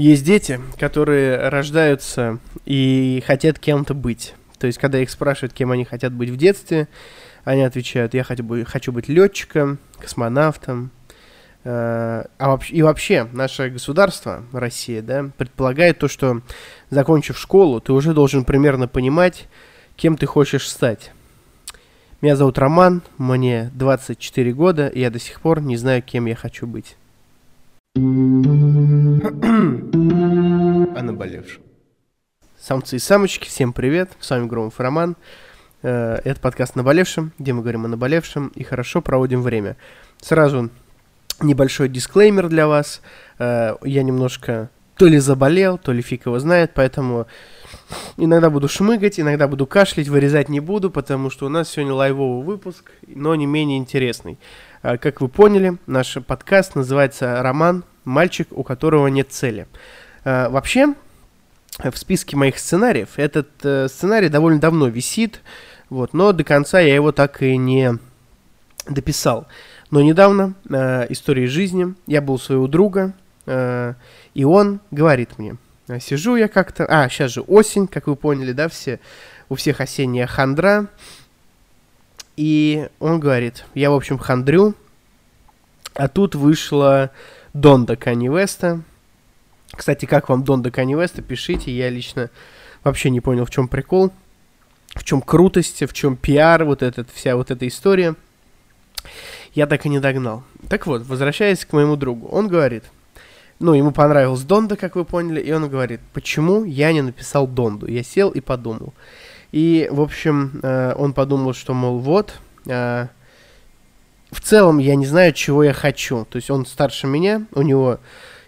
Есть дети, которые рождаются и хотят кем-то быть. То есть, когда их спрашивают, кем они хотят быть в детстве, они отвечают, я хочу быть, хочу быть летчиком, космонавтом. Э, а и вообще, наше государство, Россия, да, предполагает то, что, закончив школу, ты уже должен примерно понимать, кем ты хочешь стать. Меня зовут Роман, мне 24 года, и я до сих пор не знаю, кем я хочу быть. О наболевшем. Самцы и самочки, всем привет, с вами Громов Роман. Э, это подкаст «Наболевшем», где мы говорим о наболевшем и хорошо проводим время. Сразу небольшой дисклеймер для вас. Э, я немножко то ли заболел, то ли фиг его знает, поэтому иногда буду шмыгать, иногда буду кашлять, вырезать не буду, потому что у нас сегодня лайвовый выпуск, но не менее интересный. А, как вы поняли, наш подкаст называется «Роман. Мальчик, у которого нет цели». А, вообще, в списке моих сценариев этот э, сценарий довольно давно висит, вот, но до конца я его так и не дописал. Но недавно, э, истории жизни, я был у своего друга, э, и он говорит мне, сижу я как-то, а, сейчас же осень, как вы поняли, да, все, у всех осенняя хандра, и он говорит, я, в общем, хандрю, а тут вышла Донда Кани Веста. Кстати, как вам Донда Кани Веста, пишите, я лично вообще не понял, в чем прикол, в чем крутость, в чем пиар, вот этот, вся вот эта история. Я так и не догнал. Так вот, возвращаясь к моему другу, он говорит, ну, ему понравилась Донда, как вы поняли, и он говорит, почему я не написал Донду? Я сел и подумал. И, в общем, э, он подумал, что, мол, вот, э, в целом я не знаю, чего я хочу. То есть он старше меня, у него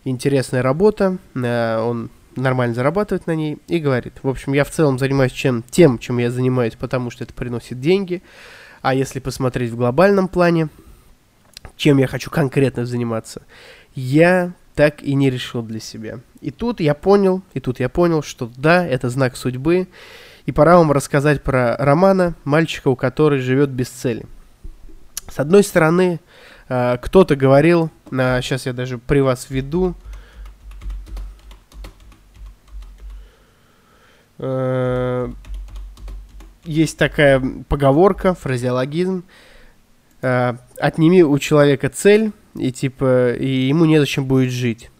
интересная работа, э, он нормально зарабатывает на ней и говорит, в общем, я в целом занимаюсь чем, тем, чем я занимаюсь, потому что это приносит деньги. А если посмотреть в глобальном плане, чем я хочу конкретно заниматься, я так и не решил для себя. И тут я понял, и тут я понял, что да, это знак судьбы, и пора вам рассказать про Романа, мальчика, у которого живет без цели. С одной стороны, э, кто-то говорил, сейчас я даже при вас веду, э, есть такая поговорка, фразеологизм, э, отними у человека цель, и типа, и ему незачем будет жить.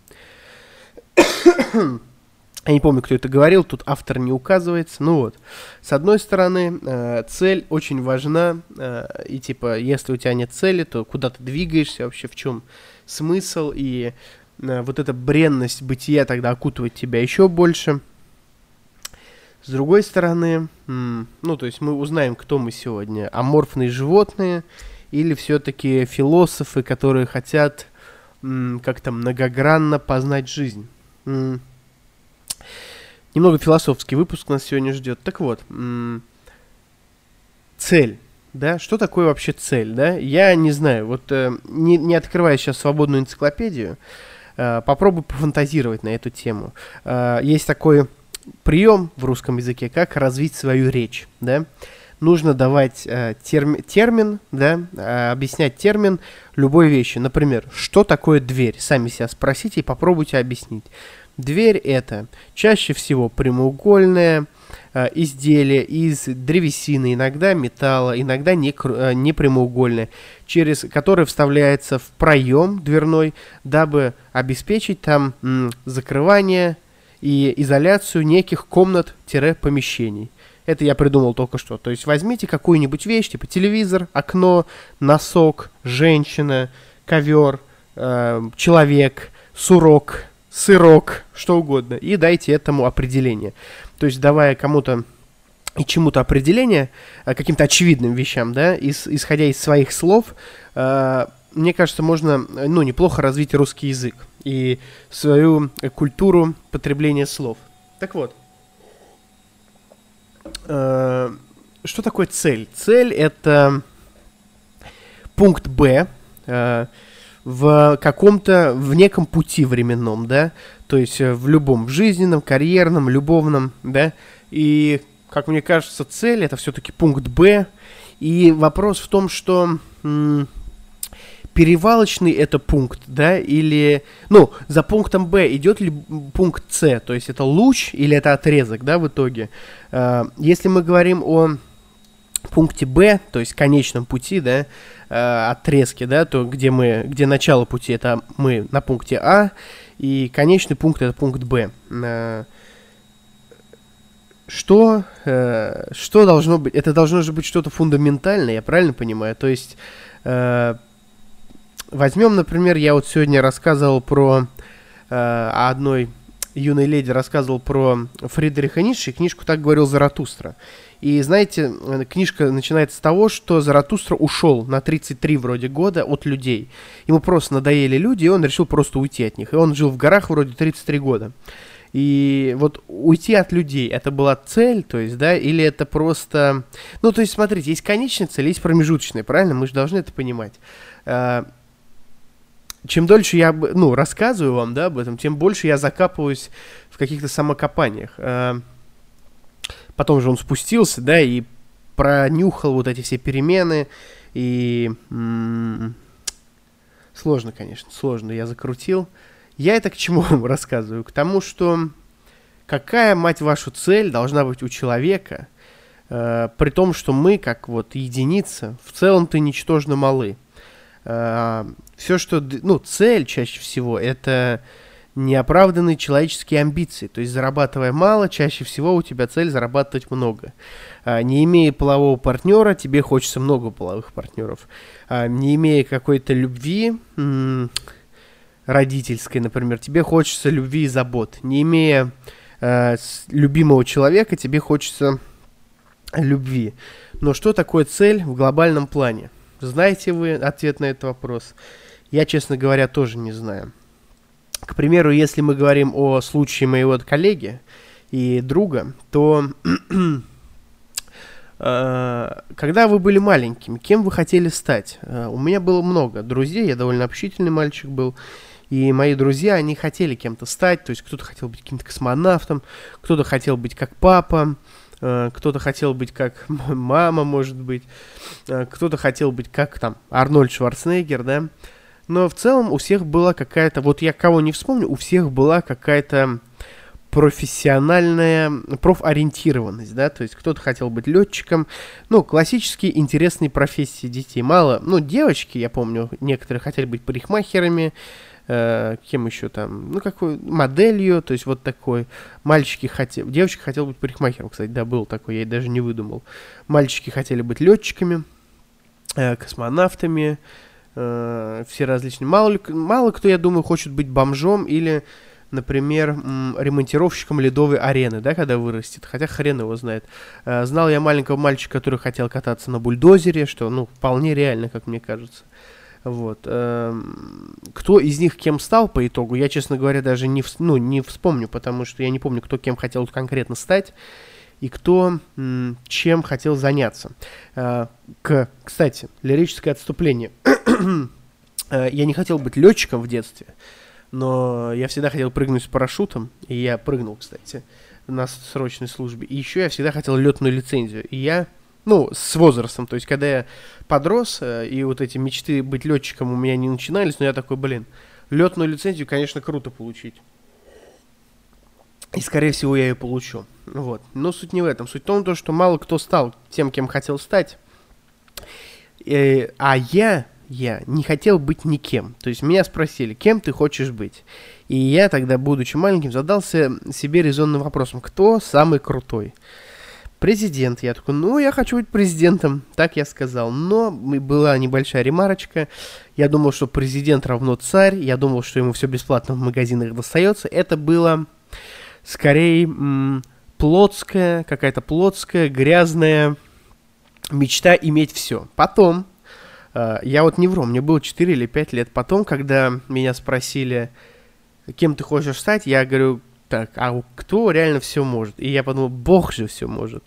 Я не помню, кто это говорил, тут автор не указывается. Ну вот, с одной стороны, э, цель очень важна, э, и типа, если у тебя нет цели, то куда ты двигаешься вообще, в чем смысл, и э, вот эта бренность бытия тогда окутывает тебя еще больше. С другой стороны, ну, то есть мы узнаем, кто мы сегодня, аморфные животные или все-таки философы, которые хотят как-то многогранно познать жизнь. Немного философский выпуск нас сегодня ждет. Так вот, цель. Да, что такое вообще цель, да? Я не знаю, вот э, не, не открывая сейчас свободную энциклопедию, э, попробую пофантазировать на эту тему. Э, есть такой прием в русском языке, как развить свою речь, да? Нужно давать э, терми, термин, да, э, объяснять термин любой вещи. Например, что такое дверь? Сами себя спросите и попробуйте объяснить. Дверь это чаще всего прямоугольное э, изделие из древесины, иногда металла, иногда не, э, не прямоугольное, через которое вставляется в проем дверной, дабы обеспечить там закрывание и изоляцию неких комнат-помещений. Это я придумал только что. То есть возьмите какую-нибудь вещь, типа телевизор, окно, носок, женщина, ковер, э, человек, сурок, сырок, что угодно, и дайте этому определение. То есть, давая кому-то и чему-то определение, э, каким-то очевидным вещам, да, ис, исходя из своих слов, э, мне кажется, можно, ну, неплохо развить русский язык и свою культуру потребления слов. Так вот, э, что такое цель? Цель это пункт Б, э, в каком-то, в неком пути временном, да, то есть э, в любом, в жизненном, карьерном, любовном, да, и, как мне кажется, цель это все-таки пункт Б, и вопрос в том, что перевалочный это пункт, да, или, ну, за пунктом Б идет ли пункт С, то есть это луч или это отрезок, да, в итоге. Э, если мы говорим о пункте Б, то есть конечном пути, да, э, отрезке, да, то где мы, где начало пути, это мы на пункте А, и конечный пункт это пункт Б. Э, что, э, что должно быть? Это должно же быть что-то фундаментальное, я правильно понимаю? То есть возьмем, например, я вот сегодня рассказывал про э, одной юной леди рассказывал про Фридриха Ницше, книжку «Так говорил Заратустра». И знаете, э, книжка начинается с того, что Заратустра ушел на 33 вроде года от людей. Ему просто надоели люди, и он решил просто уйти от них. И он жил в горах вроде 33 года. И вот уйти от людей, это была цель, то есть, да, или это просто... Ну, то есть, смотрите, есть конечная цель, есть промежуточная, правильно? Мы же должны это понимать. А, чем дольше я, ну, рассказываю вам, да, об этом, тем больше я закапываюсь в каких-то самокопаниях. Потом же он спустился, да, и пронюхал вот эти все перемены. И сложно, конечно, сложно. Я закрутил. Я это к чему вам рассказываю? К тому, что какая, мать вашу, цель должна быть у человека, э, при том, что мы, как вот единица, в целом-то ничтожно малы. Э, все, что, ну, цель чаще всего, это неоправданные человеческие амбиции. То есть, зарабатывая мало, чаще всего у тебя цель зарабатывать много. А, не имея полового партнера, тебе хочется много половых партнеров. А, не имея какой-то любви родительской, например, тебе хочется любви и забот. Не имея а, любимого человека, тебе хочется любви. Но что такое цель в глобальном плане? Знаете вы ответ на этот вопрос? Я, честно говоря, тоже не знаю. К примеру, если мы говорим о случае моего коллеги и друга, то э, когда вы были маленьким, кем вы хотели стать? Э, у меня было много друзей, я довольно общительный мальчик был, и мои друзья, они хотели кем-то стать, то есть кто-то хотел быть каким-то космонавтом, кто-то хотел быть как папа, э, кто-то хотел быть как мама, может быть, кто-то хотел быть как там Арнольд Шварценеггер, да, но в целом у всех была какая-то, вот я кого не вспомню, у всех была какая-то профессиональная профориентированность, да, то есть кто-то хотел быть летчиком, ну, классические интересные профессии детей, мало, ну, девочки, я помню, некоторые хотели быть парикмахерами, э, кем еще там, ну, какой, моделью, то есть вот такой, мальчики хотели, девочка хотела быть парикмахером, кстати, да, был такой, я даже не выдумал, мальчики хотели быть летчиками, э, космонавтами, э, все различные. Мало, мало кто, я думаю, хочет быть бомжом или, например, м, ремонтировщиком ледовой арены, да, когда вырастет. Хотя хрен его знает. Э, знал я маленького мальчика, который хотел кататься на бульдозере, что, ну, вполне реально, как мне кажется. Вот. Э, кто из них кем стал по итогу, я, честно говоря, даже не, ну, не вспомню, потому что я не помню, кто кем хотел конкретно стать и кто чем хотел заняться. Э, к, кстати, лирическое отступление. Э, я не хотел быть летчиком в детстве, но я всегда хотел прыгнуть с парашютом, и я прыгнул, кстати, на срочной службе. И еще я всегда хотел летную лицензию. И я, ну, с возрастом, то есть когда я подрос, э, и вот эти мечты быть летчиком у меня не начинались, но я такой, блин, летную лицензию, конечно, круто получить. И, скорее всего, я ее получу. Вот. Но суть не в этом. Суть в том, что мало кто стал тем, кем хотел стать. Э, а я, я не хотел быть никем. То есть меня спросили, кем ты хочешь быть? И я тогда, будучи маленьким, задался себе резонным вопросом, кто самый крутой? Президент. Я такой, ну, я хочу быть президентом. Так я сказал. Но была небольшая ремарочка. Я думал, что президент равно царь. Я думал, что ему все бесплатно в магазинах достается. Это было скорее м- плотская, какая-то плотская, грязная мечта иметь все. Потом, э, я вот не вру, мне было 4 или 5 лет потом, когда меня спросили, кем ты хочешь стать, я говорю, так, а кто реально все может? И я подумал, Бог же все может.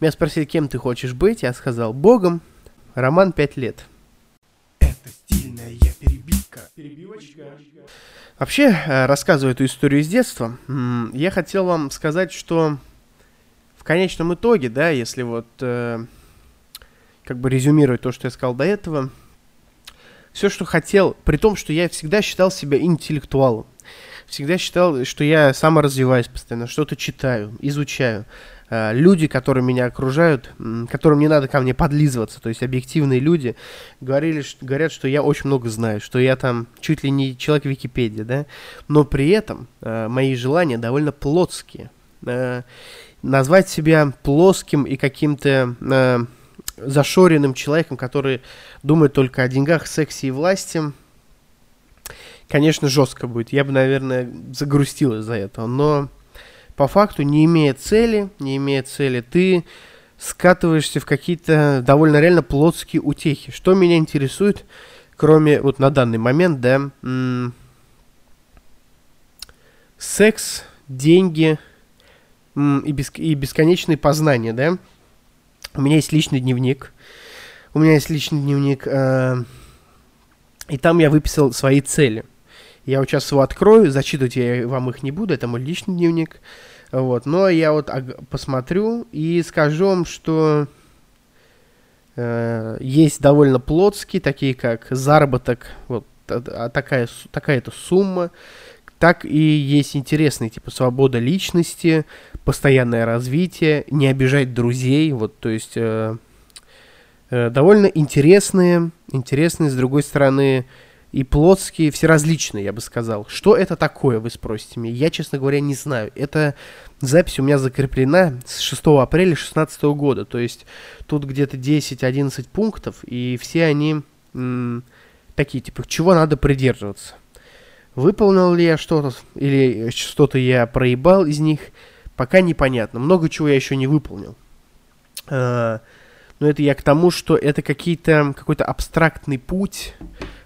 Меня спросили, кем ты хочешь быть, я сказал, Богом. Роман 5 лет. Это стильная перебивка. Перебивочка. Вообще, э, рассказывая эту историю из детства, я хотел вам сказать, что в конечном итоге, да, если вот э, как бы резюмировать то, что я сказал до этого, все, что хотел, при том, что я всегда считал себя интеллектуалом. Всегда считал, что я саморазвиваюсь постоянно, что-то читаю, изучаю. Э, люди, которые меня окружают, которым не надо ко мне подлизываться, то есть объективные люди, говорили, что, говорят, что я очень много знаю, что я там чуть ли не человек Википедии, да, но при этом э, мои желания довольно плотские. Э, назвать себя плоским и каким-то э, зашоренным человеком, который думает только о деньгах, сексе и власти, конечно, жестко будет. Я бы, наверное, загрустил из-за этого, но по факту, не имея цели, не имея цели, ты скатываешься в какие-то довольно реально плотские утехи. Что меня интересует, кроме вот на данный момент, да, м- секс, деньги м- и, беск- и бесконечные познания, да. У меня есть личный дневник. У меня есть личный дневник, э- и там я выписал свои цели. Я вот сейчас его открою, зачитывать я вам их не буду, это мой личный дневник. Вот, но я вот посмотрю и скажу вам, что э, есть довольно плотские, такие как заработок, вот а, такая, такая-то сумма, так и есть интересные, типа свобода личности, постоянное развитие, не обижать друзей, вот, то есть э, э, довольно интересные, интересные, с другой стороны, и плотские, все различные, я бы сказал. Что это такое, вы спросите меня? Я, честно говоря, не знаю. Это запись у меня закреплена с 6 апреля 2016 года. То есть тут где-то 10-11 пунктов, и все они м- такие, типа, чего надо придерживаться. Выполнил ли я что-то, или что-то я проебал из них, пока непонятно. Много чего я еще не выполнил. А, но это я к тому, что это какие-то, какой-то абстрактный путь,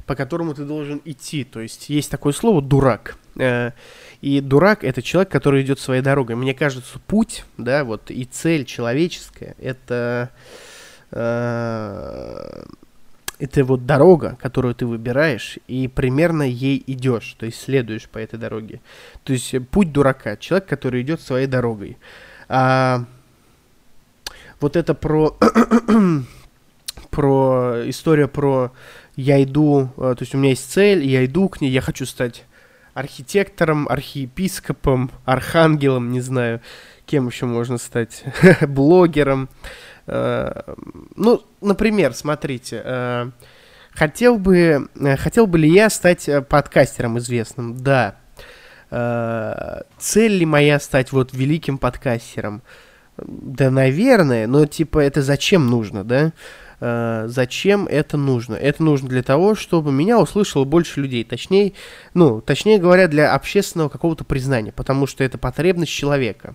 по которому ты должен идти. То есть есть такое слово «дурак». Э, и дурак — это человек, который идет своей дорогой. Мне кажется, путь, да, вот и цель человеческая — это... Э, это вот дорога, которую ты выбираешь, и примерно ей идешь, то есть следуешь по этой дороге. То есть путь дурака, человек, который идет своей дорогой. А вот это про про история про я иду, э, то есть у меня есть цель, я иду к ней, я хочу стать архитектором, архиепископом, архангелом, не знаю, кем еще можно стать, блогером. Э, ну, например, смотрите, э, хотел бы, хотел бы ли я стать подкастером известным? Да. Цель ли моя стать вот великим подкастером? Да, наверное, но типа это зачем нужно, да? Э, зачем это нужно. Это нужно для того, чтобы меня услышало больше людей. Точнее, ну, точнее говоря, для общественного какого-то признания, потому что это потребность человека.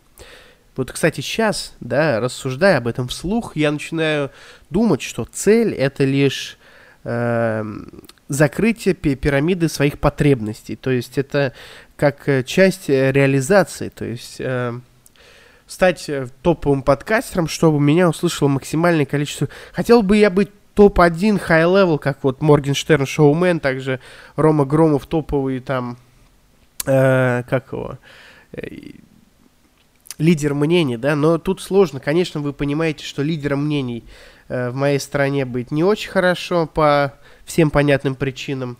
Вот, кстати, сейчас, да, рассуждая об этом вслух, я начинаю думать, что цель это лишь э, закрытие пирамиды своих потребностей. То есть это как э, часть э, реализации. То есть э, стать э, топовым подкастером, чтобы меня услышало максимальное количество. Хотел бы я быть топ-1 high-level, как вот Моргенштерн шоумен, также Рома Громов топовый там, э, как его, э, лидер мнений, да, но тут сложно. Конечно, вы понимаете, что лидером мнений э, в моей стране быть не очень хорошо по всем понятным причинам.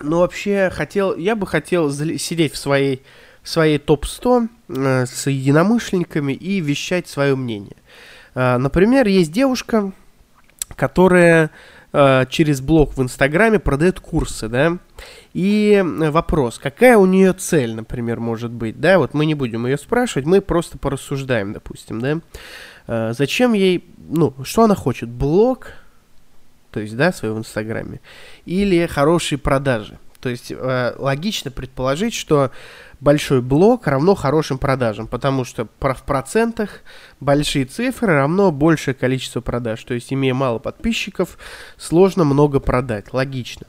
Но вообще хотел, я бы хотел сидеть в своей своей топ-100 э, с единомышленниками и вещать свое мнение. Э, например, есть девушка, которая э, через блог в Инстаграме продает курсы, да, и вопрос, какая у нее цель, например, может быть, да, вот мы не будем ее спрашивать, мы просто порассуждаем, допустим, да, зачем ей, ну, что она хочет, блог, то есть, да, свой в Инстаграме, или хорошие продажи, то есть э, логично предположить, что большой блок равно хорошим продажам, потому что в процентах большие цифры равно большее количество продаж. То есть, имея мало подписчиков, сложно много продать. Логично.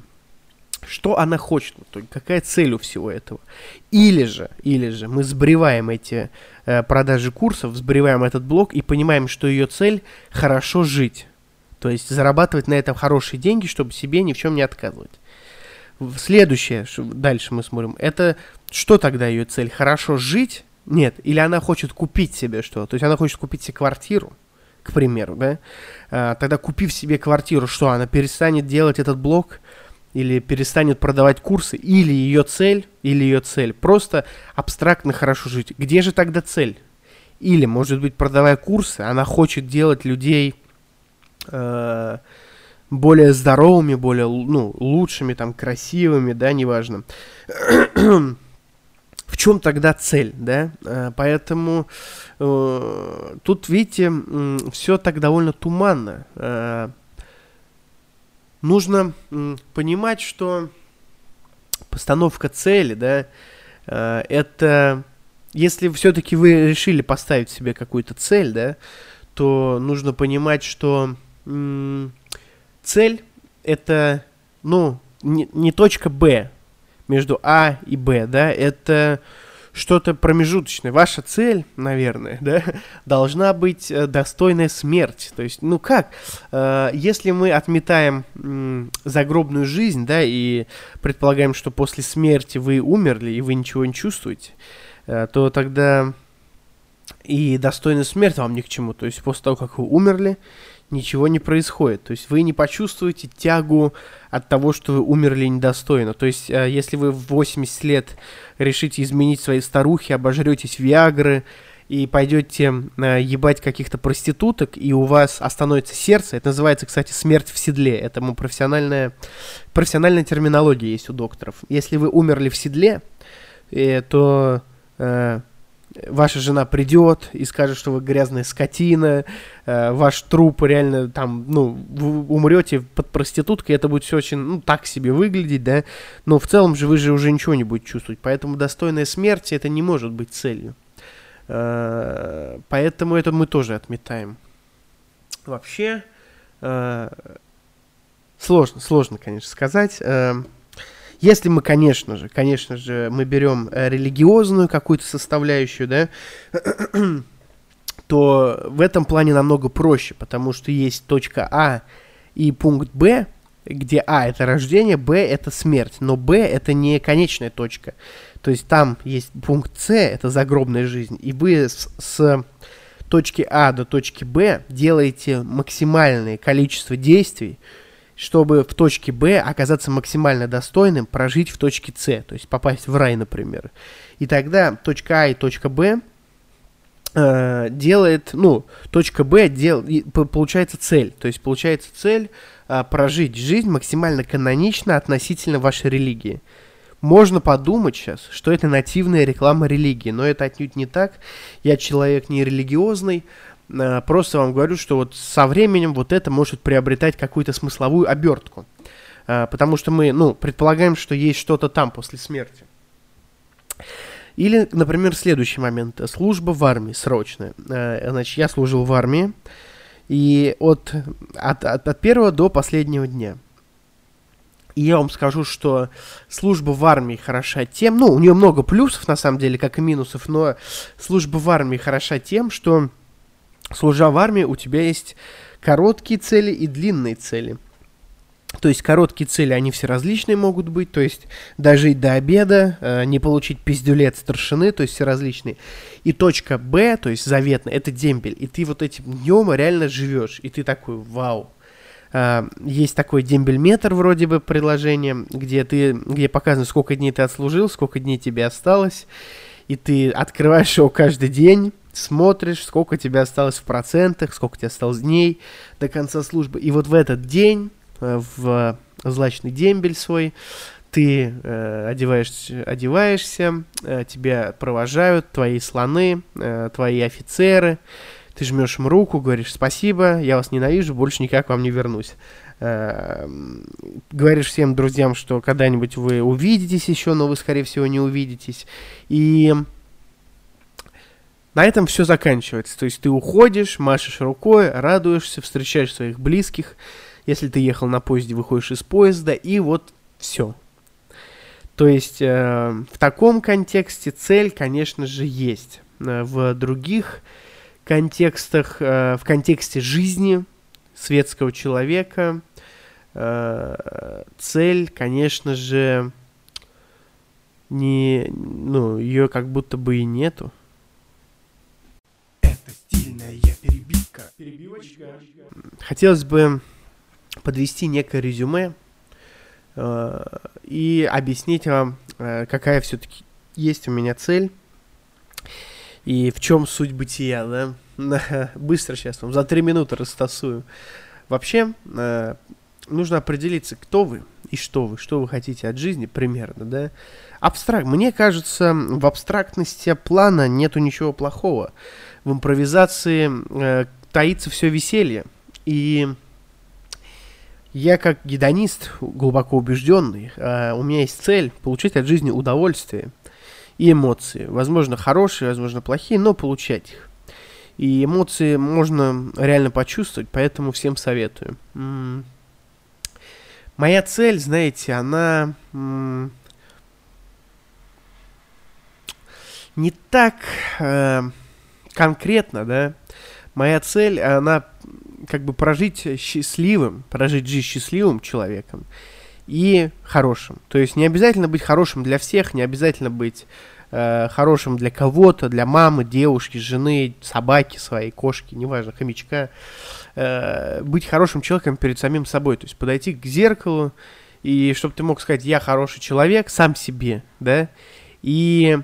Что она хочет? Какая цель у всего этого? Или же, или же мы сбриваем эти э, продажи курсов, сбриваем этот блок и понимаем, что ее цель хорошо жить. То есть зарабатывать на этом хорошие деньги, чтобы себе ни в чем не отказывать. Следующее, дальше мы смотрим, это что тогда ее цель? Хорошо жить? Нет. Или она хочет купить себе что? То есть она хочет купить себе квартиру, к примеру, да, а, тогда купив себе квартиру, что она перестанет делать этот блок, или перестанет продавать курсы, или ее цель, или ее цель просто абстрактно хорошо жить. Где же тогда цель? Или, может быть, продавая курсы, она хочет делать людей э, более здоровыми, более ну, лучшими, там, красивыми, да, неважно. В чем тогда цель, да? Э, поэтому э, тут, видите, все так довольно туманно. Э, нужно э, понимать, что постановка цели, да, э, это если все-таки вы решили поставить себе какую-то цель, да, то нужно понимать, что м- цель это, ну, не, не точка Б, между А и Б, да, это что-то промежуточное. Ваша цель, наверное, да, должна быть э, достойная смерти. То есть, ну как, э, если мы отметаем э, загробную жизнь, да, и предполагаем, что после смерти вы умерли и вы ничего не чувствуете, э, то тогда и достойная смерть вам ни к чему. То есть после того, как вы умерли, ничего не происходит. То есть вы не почувствуете тягу от того, что вы умерли недостойно. То есть э, если вы в 80 лет решите изменить свои старухи, обожретесь Виагры и пойдете э, ебать каких-то проституток, и у вас остановится сердце, это называется, кстати, смерть в седле. Это профессиональная, профессиональная терминология есть у докторов. Если вы умерли в седле, э, то ваша жена придет и скажет, что вы грязная скотина, э, ваш труп реально там, ну, вы умрете под проституткой, это будет все очень, ну, так себе выглядеть, да, но в целом же вы же уже ничего не будете чувствовать, поэтому достойная смерти это не может быть целью. Э, поэтому это мы тоже отметаем. Вообще, э, сложно, сложно, конечно, сказать. Э, если мы, конечно же, конечно же, мы берем э, религиозную какую-то составляющую, да, то в этом плане намного проще, потому что есть точка А и пункт Б, где А это рождение, Б это смерть, но Б это не конечная точка. То есть там есть пункт С, это загробная жизнь, и вы с, с точки А до точки Б делаете максимальное количество действий, чтобы в точке Б оказаться максимально достойным, прожить в точке С, то есть попасть в рай, например. И тогда точка А и точка Б э, делает, ну, точка Б дел, получается цель, то есть получается цель э, прожить жизнь максимально канонично относительно вашей религии. Можно подумать сейчас, что это нативная реклама религии, но это отнюдь не так. Я человек не религиозный, просто вам говорю, что вот со временем вот это может приобретать какую-то смысловую обертку. Э, потому что мы, ну, предполагаем, что есть что-то там после смерти. Или, например, следующий момент. Служба в армии срочная. Э, значит, я служил в армии. И от, от, от, от первого до последнего дня. И я вам скажу, что служба в армии хороша тем, ну, у нее много плюсов, на самом деле, как и минусов, но служба в армии хороша тем, что служа в армии, у тебя есть короткие цели и длинные цели. То есть короткие цели, они все различные могут быть, то есть дожить до обеда, э, не получить пиздюлет старшины, то есть все различные. И точка Б, то есть заветная, это дембель, и ты вот этим днем реально живешь, и ты такой, вау. Э, есть такой дембельметр вроде бы приложение, где ты, где показано, сколько дней ты отслужил, сколько дней тебе осталось, и ты открываешь его каждый день, смотришь, сколько тебе осталось в процентах, сколько тебе осталось дней до конца службы. И вот в этот день, э, в злачный дембель свой, ты э, одеваешься, одеваешься э, тебя провожают твои слоны, э, твои офицеры, ты жмешь им руку, говоришь спасибо, я вас ненавижу, больше никак вам не вернусь. Э, говоришь всем друзьям, что когда-нибудь вы увидитесь еще, но вы, скорее всего, не увидитесь. И на этом все заканчивается. То есть ты уходишь, машешь рукой, радуешься, встречаешь своих близких. Если ты ехал на поезде, выходишь из поезда, и вот все. То есть э, в таком контексте цель, конечно же, есть. Э, в других контекстах, э, в контексте жизни светского человека, э, цель, конечно же, не, ну, ее как будто бы и нету. Перебивочка. хотелось бы подвести некое резюме э, и объяснить вам, э, какая все-таки есть у меня цель и в чем суть бытия, да? Быстро сейчас вам, за три минуты растасую. Вообще, э, нужно определиться, кто вы и что вы, что вы хотите от жизни примерно, да? Абстракт. Мне кажется, в абстрактности плана нету ничего плохого. В импровизации э, таится все веселье. И я как гедонист, глубоко убежденный, э, у меня есть цель получать от жизни удовольствие и эмоции. Возможно, хорошие, возможно, плохие, но получать их. И эмоции можно реально почувствовать, поэтому всем советую. Моя цель, знаете, она не так э, конкретно, да. Моя цель, она как бы прожить счастливым, прожить жизнь счастливым человеком и хорошим. То есть не обязательно быть хорошим для всех, не обязательно быть э, хорошим для кого-то, для мамы, девушки, жены, собаки своей, кошки, неважно, хомячка. Э, быть хорошим человеком перед самим собой. То есть подойти к зеркалу и чтобы ты мог сказать, я хороший человек сам себе, да, и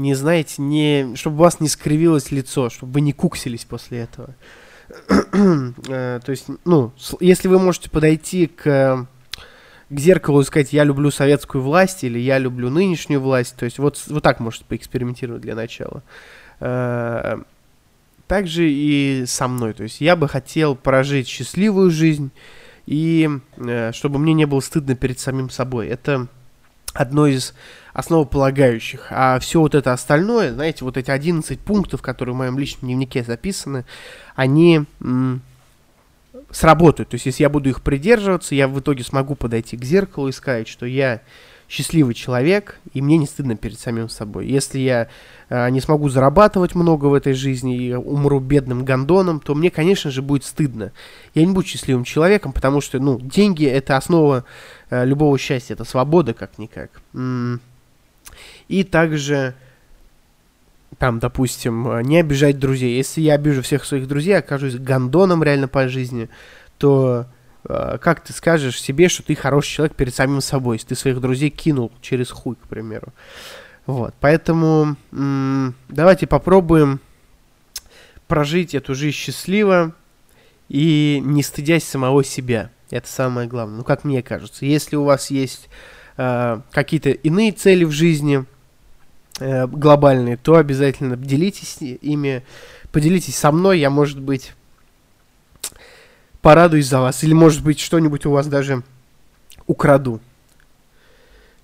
не знаете, не, чтобы у вас не скривилось лицо, чтобы вы не куксились после этого. Э, то есть, ну, если вы можете подойти к, к зеркалу и сказать, я люблю советскую власть или я люблю нынешнюю власть, то есть вот, вот так можете поэкспериментировать для начала. Э, также и со мной. То есть я бы хотел прожить счастливую жизнь и э, чтобы мне не было стыдно перед самим собой. Это одно из основополагающих. А все вот это остальное, знаете, вот эти 11 пунктов, которые в моем личном дневнике записаны, они сработают. То есть, если я буду их придерживаться, я в итоге смогу подойти к зеркалу и сказать, что я счастливый человек, и мне не стыдно перед самим собой. Если я э, не смогу зарабатывать много в этой жизни и умру бедным гондоном, то мне, конечно же, будет стыдно. Я не буду счастливым человеком, потому что, ну, деньги — это основа э, любого счастья, это свобода как-никак. И также там, допустим, э, не обижать друзей. Если я обижу всех своих друзей, окажусь гондоном реально по жизни, то Э, как ты скажешь себе, что ты хороший человек перед самим собой, если ты своих друзей кинул через хуй, к примеру. Вот, поэтому м- давайте попробуем прожить эту жизнь счастливо и не стыдясь самого себя. Это самое главное. Ну, как мне кажется. Если у вас есть какие-то иные цели в жизни, э, глобальные, то обязательно делитесь ими, поделитесь со мной. Я, может быть, порадуюсь за вас. Или, может быть, что-нибудь у вас даже украду.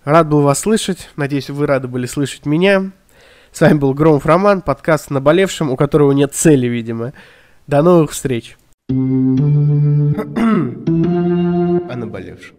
Рад был вас слышать. Надеюсь, вы рады были слышать меня. С вами был Громов Роман, подкаст «Наболевшим», у которого нет цели, видимо. До новых встреч. О наболевшем.